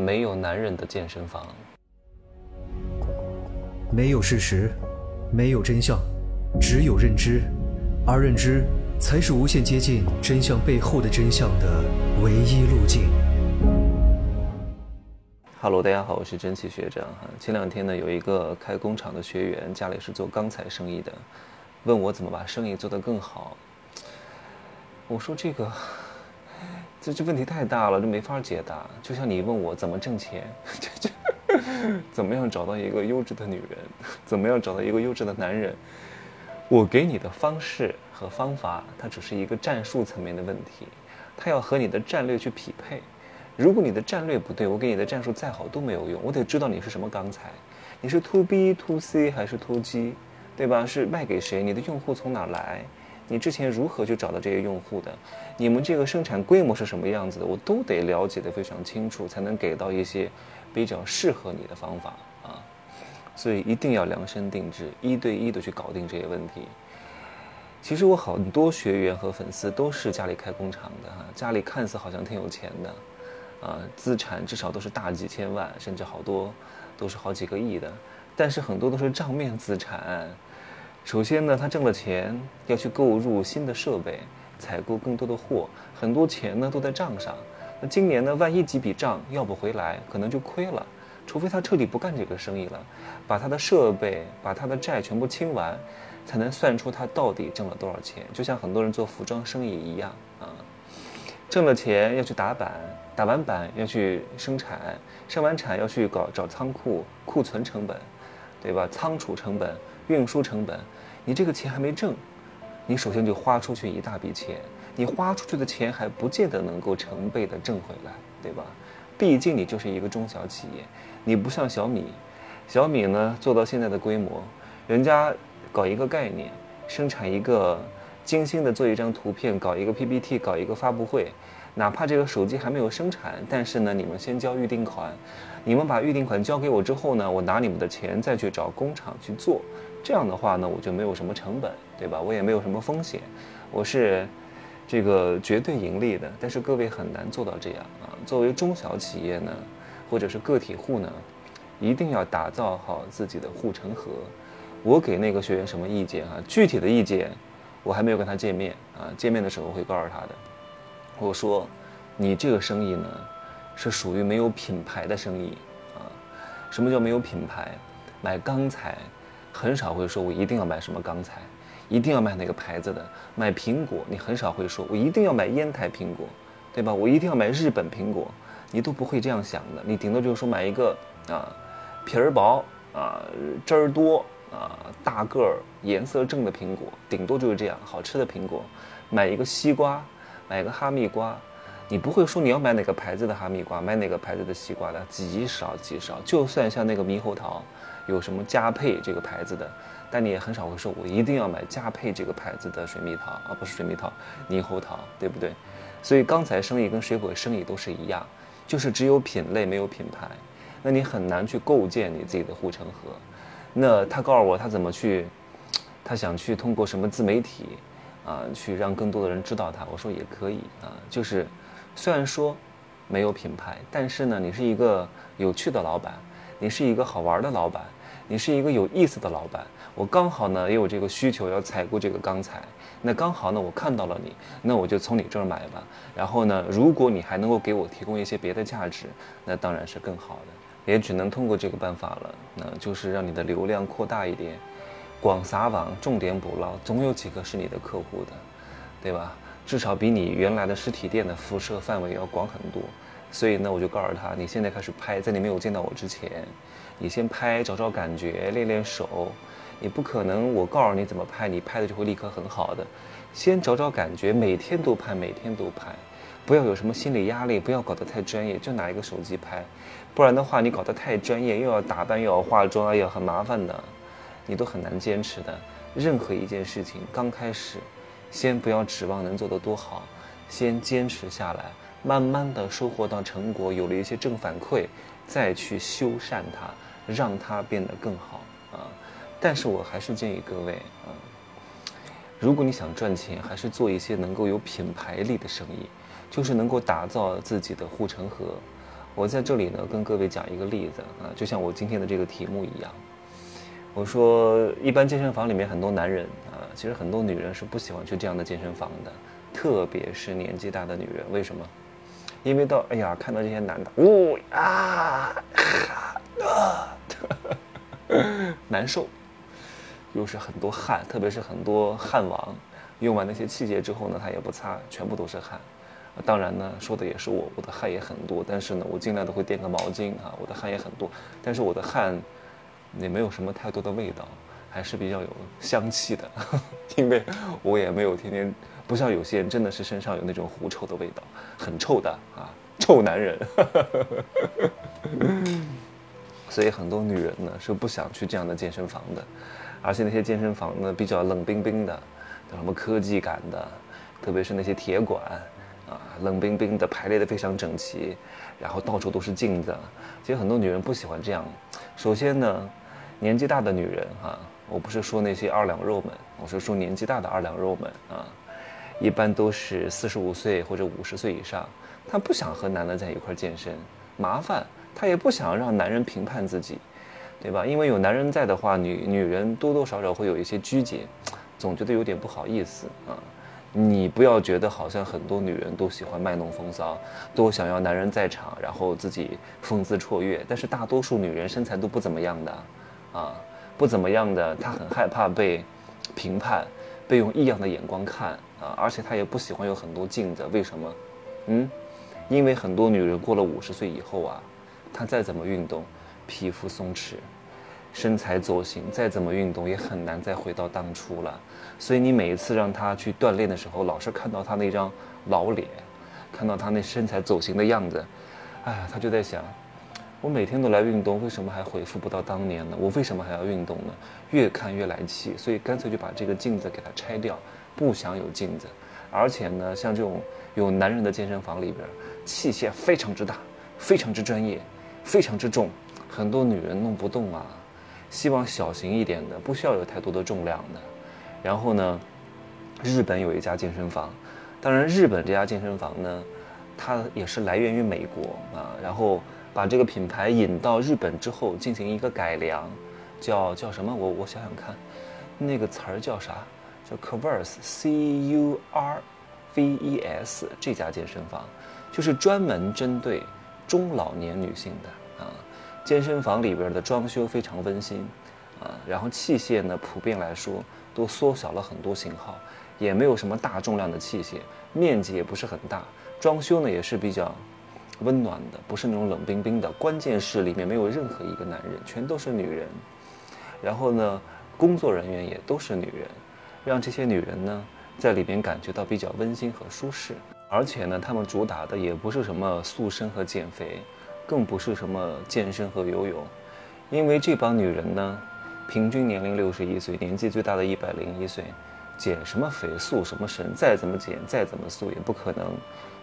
没有男人的健身房，没有事实，没有真相，只有认知，而认知才是无限接近真相背后的真相的唯一路径。Hello，大家好，我是蒸汽学长哈。前两天呢，有一个开工厂的学员，家里是做钢材生意的，问我怎么把生意做得更好。我说这个。这这问题太大了，这没法解答。就像你问我怎么挣钱，这这怎么样找到一个优质的女人，怎么样找到一个优质的男人，我给你的方式和方法，它只是一个战术层面的问题，它要和你的战略去匹配。如果你的战略不对，我给你的战术再好都没有用。我得知道你是什么钢材，你是 to B to C 还是 to G，对吧？是卖给谁？你的用户从哪来？你之前如何去找到这些用户的？你们这个生产规模是什么样子的？我都得了解的非常清楚，才能给到一些比较适合你的方法啊。所以一定要量身定制，一对一的去搞定这些问题。其实我很多学员和粉丝都是家里开工厂的哈，家里看似好像挺有钱的，啊，资产至少都是大几千万，甚至好多都是好几个亿的，但是很多都是账面资产。首先呢，他挣了钱要去购入新的设备，采购更多的货，很多钱呢都在账上。那今年呢，万一几笔账要不回来，可能就亏了。除非他彻底不干这个生意了，把他的设备、把他的债全部清完，才能算出他到底挣了多少钱。就像很多人做服装生意一样啊，挣了钱要去打板，打完板要去生产，生完产要去搞找仓库库存成本，对吧？仓储成本。运输成本，你这个钱还没挣，你首先就花出去一大笔钱，你花出去的钱还不见得能够成倍的挣回来，对吧？毕竟你就是一个中小企业，你不像小米，小米呢做到现在的规模，人家搞一个概念，生产一个精心的做一张图片，搞一个 PPT，搞一个发布会，哪怕这个手机还没有生产，但是呢，你们先交预定款，你们把预定款交给我之后呢，我拿你们的钱再去找工厂去做。这样的话呢，我就没有什么成本，对吧？我也没有什么风险，我是这个绝对盈利的。但是各位很难做到这样啊。作为中小企业呢，或者是个体户呢，一定要打造好自己的护城河。我给那个学员什么意见啊？具体的意见，我还没有跟他见面啊。见面的时候会告诉他的。我说，你这个生意呢，是属于没有品牌的生意啊。什么叫没有品牌？买钢材。很少会说，我一定要买什么钢材，一定要买哪个牌子的。买苹果，你很少会说，我一定要买烟台苹果，对吧？我一定要买日本苹果，你都不会这样想的。你顶多就是说买一个啊，皮儿薄啊，汁儿多啊，大个儿、颜色正的苹果，顶多就是这样，好吃的苹果。买一个西瓜，买个哈密瓜，你不会说你要买哪个牌子的哈密瓜，买哪个牌子的西瓜的，极少极少。就算像那个猕猴桃。有什么佳沛这个牌子的，但你也很少会说，我一定要买佳沛这个牌子的水蜜桃啊，不是水蜜桃，猕猴桃，对不对？所以钢材生意跟水果生意都是一样，就是只有品类没有品牌，那你很难去构建你自己的护城河。那他告诉我他怎么去，他想去通过什么自媒体啊，去让更多的人知道他。我说也可以啊，就是虽然说没有品牌，但是呢，你是一个有趣的老板，你是一个好玩的老板。你是一个有意思的老板，我刚好呢也有这个需求要采购这个钢材，那刚好呢我看到了你，那我就从你这儿买吧。然后呢，如果你还能够给我提供一些别的价值，那当然是更好的，也只能通过这个办法了。那就是让你的流量扩大一点，广撒网，重点捕捞，总有几个是你的客户的，对吧？至少比你原来的实体店的辐射范围要广很多。所以呢，我就告诉他，你现在开始拍，在你没有见到我之前，你先拍，找找感觉，练练手。你不可能，我告诉你怎么拍，你拍的就会立刻很好的。先找找感觉，每天都拍，每天都拍，不要有什么心理压力，不要搞得太专业，就拿一个手机拍。不然的话，你搞得太专业，又要打扮，又要化妆，哎呀，很麻烦的，你都很难坚持的。任何一件事情刚开始，先不要指望能做得多好，先坚持下来。慢慢的收获到成果，有了一些正反馈，再去修缮它，让它变得更好啊！但是我还是建议各位啊，如果你想赚钱，还是做一些能够有品牌力的生意，就是能够打造自己的护城河。我在这里呢，跟各位讲一个例子啊，就像我今天的这个题目一样。我说，一般健身房里面很多男人啊，其实很多女人是不喜欢去这样的健身房的，特别是年纪大的女人。为什么？因为到哎呀，看到这些男的，呜啊啊，难受，又是很多汗，特别是很多汗王，用完那些器械之后呢，他也不擦，全部都是汗。当然呢，说的也是我，我的汗也很多，但是呢，我尽量都会垫个毛巾啊，我的汗也很多，但是我的汗。也没有什么太多的味道，还是比较有香气的，因为我也没有天天，不像有些人真的是身上有那种狐臭的味道，很臭的啊，臭男人。所以很多女人呢是不想去这样的健身房的，而且那些健身房呢比较冷冰冰的，有什么科技感的，特别是那些铁管啊，冷冰冰的，排列的非常整齐，然后到处都是镜子，其实很多女人不喜欢这样。首先呢。年纪大的女人哈，我不是说那些二两肉们，我是说年纪大的二两肉们啊，一般都是四十五岁或者五十岁以上，她不想和男的在一块健身，麻烦，她也不想让男人评判自己，对吧？因为有男人在的话，女女人多多少少会有一些拘谨，总觉得有点不好意思啊。你不要觉得好像很多女人都喜欢卖弄风骚，都想要男人在场，然后自己风姿绰约，但是大多数女人身材都不怎么样的。啊，不怎么样的，他很害怕被评判，被用异样的眼光看啊，而且他也不喜欢有很多镜子。为什么？嗯，因为很多女人过了五十岁以后啊，她再怎么运动，皮肤松弛，身材走形，再怎么运动也很难再回到当初了。所以你每一次让她去锻炼的时候，老是看到她那张老脸，看到她那身材走形的样子，哎，她就在想。我每天都来运动，为什么还恢复不到当年呢？我为什么还要运动呢？越看越来气，所以干脆就把这个镜子给它拆掉，不想有镜子。而且呢，像这种有男人的健身房里边，器械非常之大，非常之专业，非常之重，很多女人弄不动啊。希望小型一点的，不需要有太多的重量的。然后呢，日本有一家健身房，当然日本这家健身房呢，它也是来源于美国啊，然后。把这个品牌引到日本之后进行一个改良，叫叫什么？我我想想看，那个词儿叫啥？叫 Curves，C U R V E S 这家健身房，就是专门针对中老年女性的啊。健身房里边的装修非常温馨啊，然后器械呢，普遍来说都缩小了很多型号，也没有什么大重量的器械，面积也不是很大，装修呢也是比较。温暖的，不是那种冷冰冰的。关键是里面没有任何一个男人，全都是女人。然后呢，工作人员也都是女人，让这些女人呢在里面感觉到比较温馨和舒适。而且呢，他们主打的也不是什么塑身和减肥，更不是什么健身和游泳，因为这帮女人呢，平均年龄六十一岁，年纪最大的一百零一岁，减什么肥塑什么身，再怎么减再怎么塑，也不可能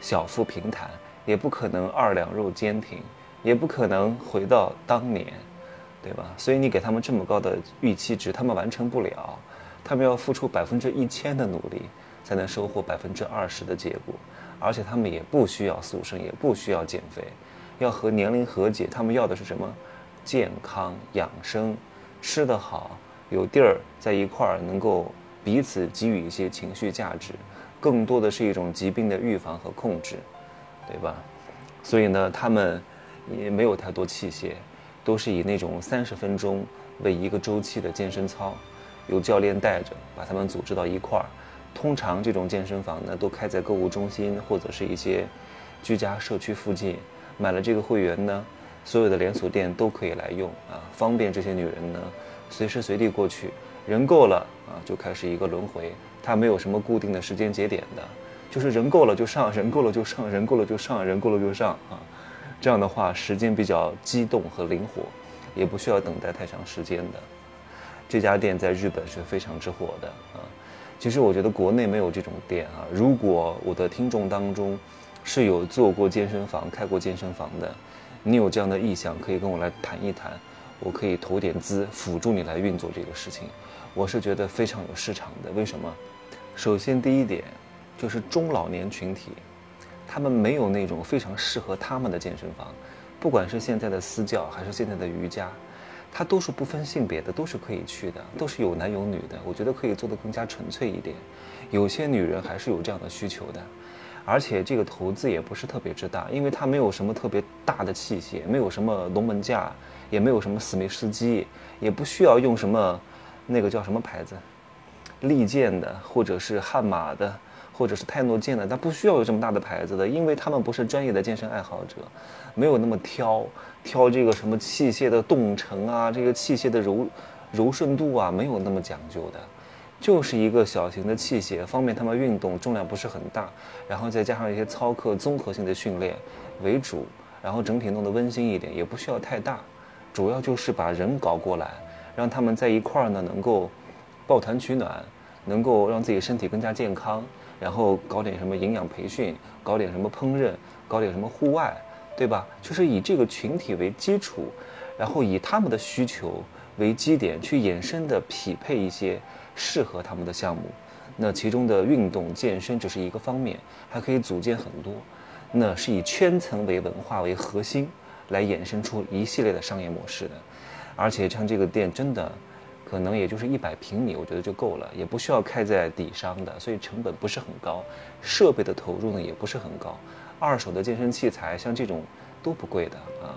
小腹平坦。也不可能二两肉坚挺，也不可能回到当年，对吧？所以你给他们这么高的预期值，他们完成不了，他们要付出百分之一千的努力，才能收获百分之二十的结果。而且他们也不需要塑身，也不需要减肥，要和年龄和解。他们要的是什么？健康养生，吃得好，有地儿在一块儿，能够彼此给予一些情绪价值，更多的是一种疾病的预防和控制。对吧？所以呢，他们也没有太多器械，都是以那种三十分钟为一个周期的健身操，有教练带着，把他们组织到一块儿。通常这种健身房呢，都开在购物中心或者是一些居家社区附近。买了这个会员呢，所有的连锁店都可以来用啊，方便这些女人呢随时随地过去。人够了啊，就开始一个轮回。它没有什么固定的时间节点的。就是人够了就上，人够了就上，人够了就上，人够了就上啊！这样的话，时间比较机动和灵活，也不需要等待太长时间的。这家店在日本是非常之火的啊！其实我觉得国内没有这种店啊。如果我的听众当中是有做过健身房、开过健身房的，你有这样的意向，可以跟我来谈一谈，我可以投点资辅助你来运作这个事情。我是觉得非常有市场的。为什么？首先第一点。就是中老年群体，他们没有那种非常适合他们的健身房，不管是现在的私教还是现在的瑜伽，它都是不分性别的，都是可以去的，都是有男有女的。我觉得可以做得更加纯粹一点。有些女人还是有这样的需求的，而且这个投资也不是特别之大，因为它没有什么特别大的器械，没有什么龙门架，也没有什么死梅司机，也不需要用什么那个叫什么牌子，利剑的或者是悍马的。或者是泰诺健的，他不需要有这么大的牌子的，因为他们不是专业的健身爱好者，没有那么挑挑这个什么器械的动程啊，这个器械的柔柔顺度啊，没有那么讲究的，就是一个小型的器械，方便他们运动，重量不是很大，然后再加上一些操课综合性的训练为主，然后整体弄得温馨一点，也不需要太大，主要就是把人搞过来，让他们在一块儿呢，能够抱团取暖，能够让自己身体更加健康。然后搞点什么营养培训，搞点什么烹饪，搞点什么户外，对吧？就是以这个群体为基础，然后以他们的需求为基点去衍生的匹配一些适合他们的项目。那其中的运动健身只是一个方面，还可以组建很多。那是以圈层为文化为核心，来衍生出一系列的商业模式的。而且像这个店真的。可能也就是一百平米，我觉得就够了，也不需要开在底商的，所以成本不是很高，设备的投入呢也不是很高，二手的健身器材像这种都不贵的啊，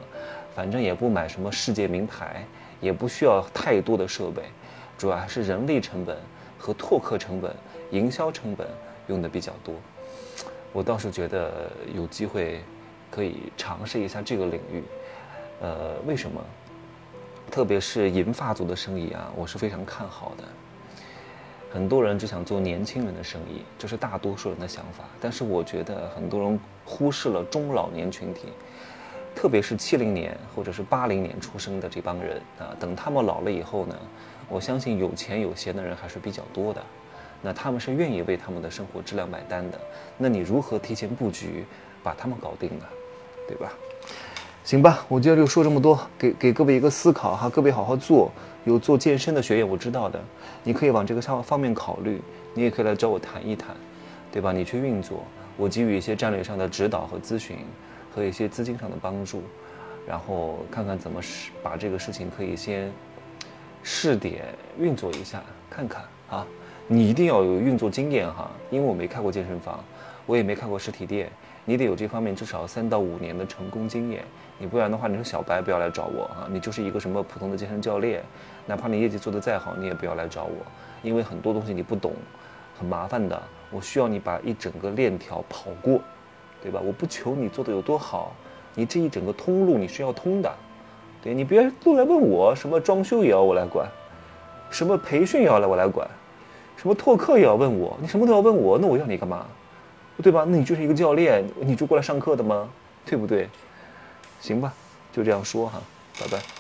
反正也不买什么世界名牌，也不需要太多的设备，主要还是人力成本和拓客成本、营销成本用的比较多，我倒是觉得有机会可以尝试一下这个领域，呃，为什么？特别是银发族的生意啊，我是非常看好的。很多人只想做年轻人的生意，这是大多数人的想法。但是我觉得很多人忽视了中老年群体，特别是七零年或者是八零年出生的这帮人啊。等他们老了以后呢，我相信有钱有闲的人还是比较多的。那他们是愿意为他们的生活质量买单的。那你如何提前布局，把他们搞定呢？对吧？行吧，我今天就说这么多，给给各位一个思考哈，各位好好做。有做健身的学员，我知道的，你可以往这个上方面考虑，你也可以来找我谈一谈，对吧？你去运作，我给予一些战略上的指导和咨询，和一些资金上的帮助，然后看看怎么试把这个事情可以先试点运作一下，看看啊。你一定要有运作经验哈，因为我没开过健身房，我也没开过实体店。你得有这方面至少三到五年的成功经验，你不然的话，你是小白，不要来找我啊！你就是一个什么普通的健身教练，哪怕你业绩做得再好，你也不要来找我，因为很多东西你不懂，很麻烦的。我需要你把一整个链条跑过，对吧？我不求你做得有多好，你这一整个通路你是要通的，对你别都来问我什么装修也要我来管，什么培训也要来我来管，什么拓客也要问我，你什么都要问我，那我要你干嘛？对吧？那你就是一个教练，你就过来上课的吗？对不对？行吧，就这样说哈，拜拜。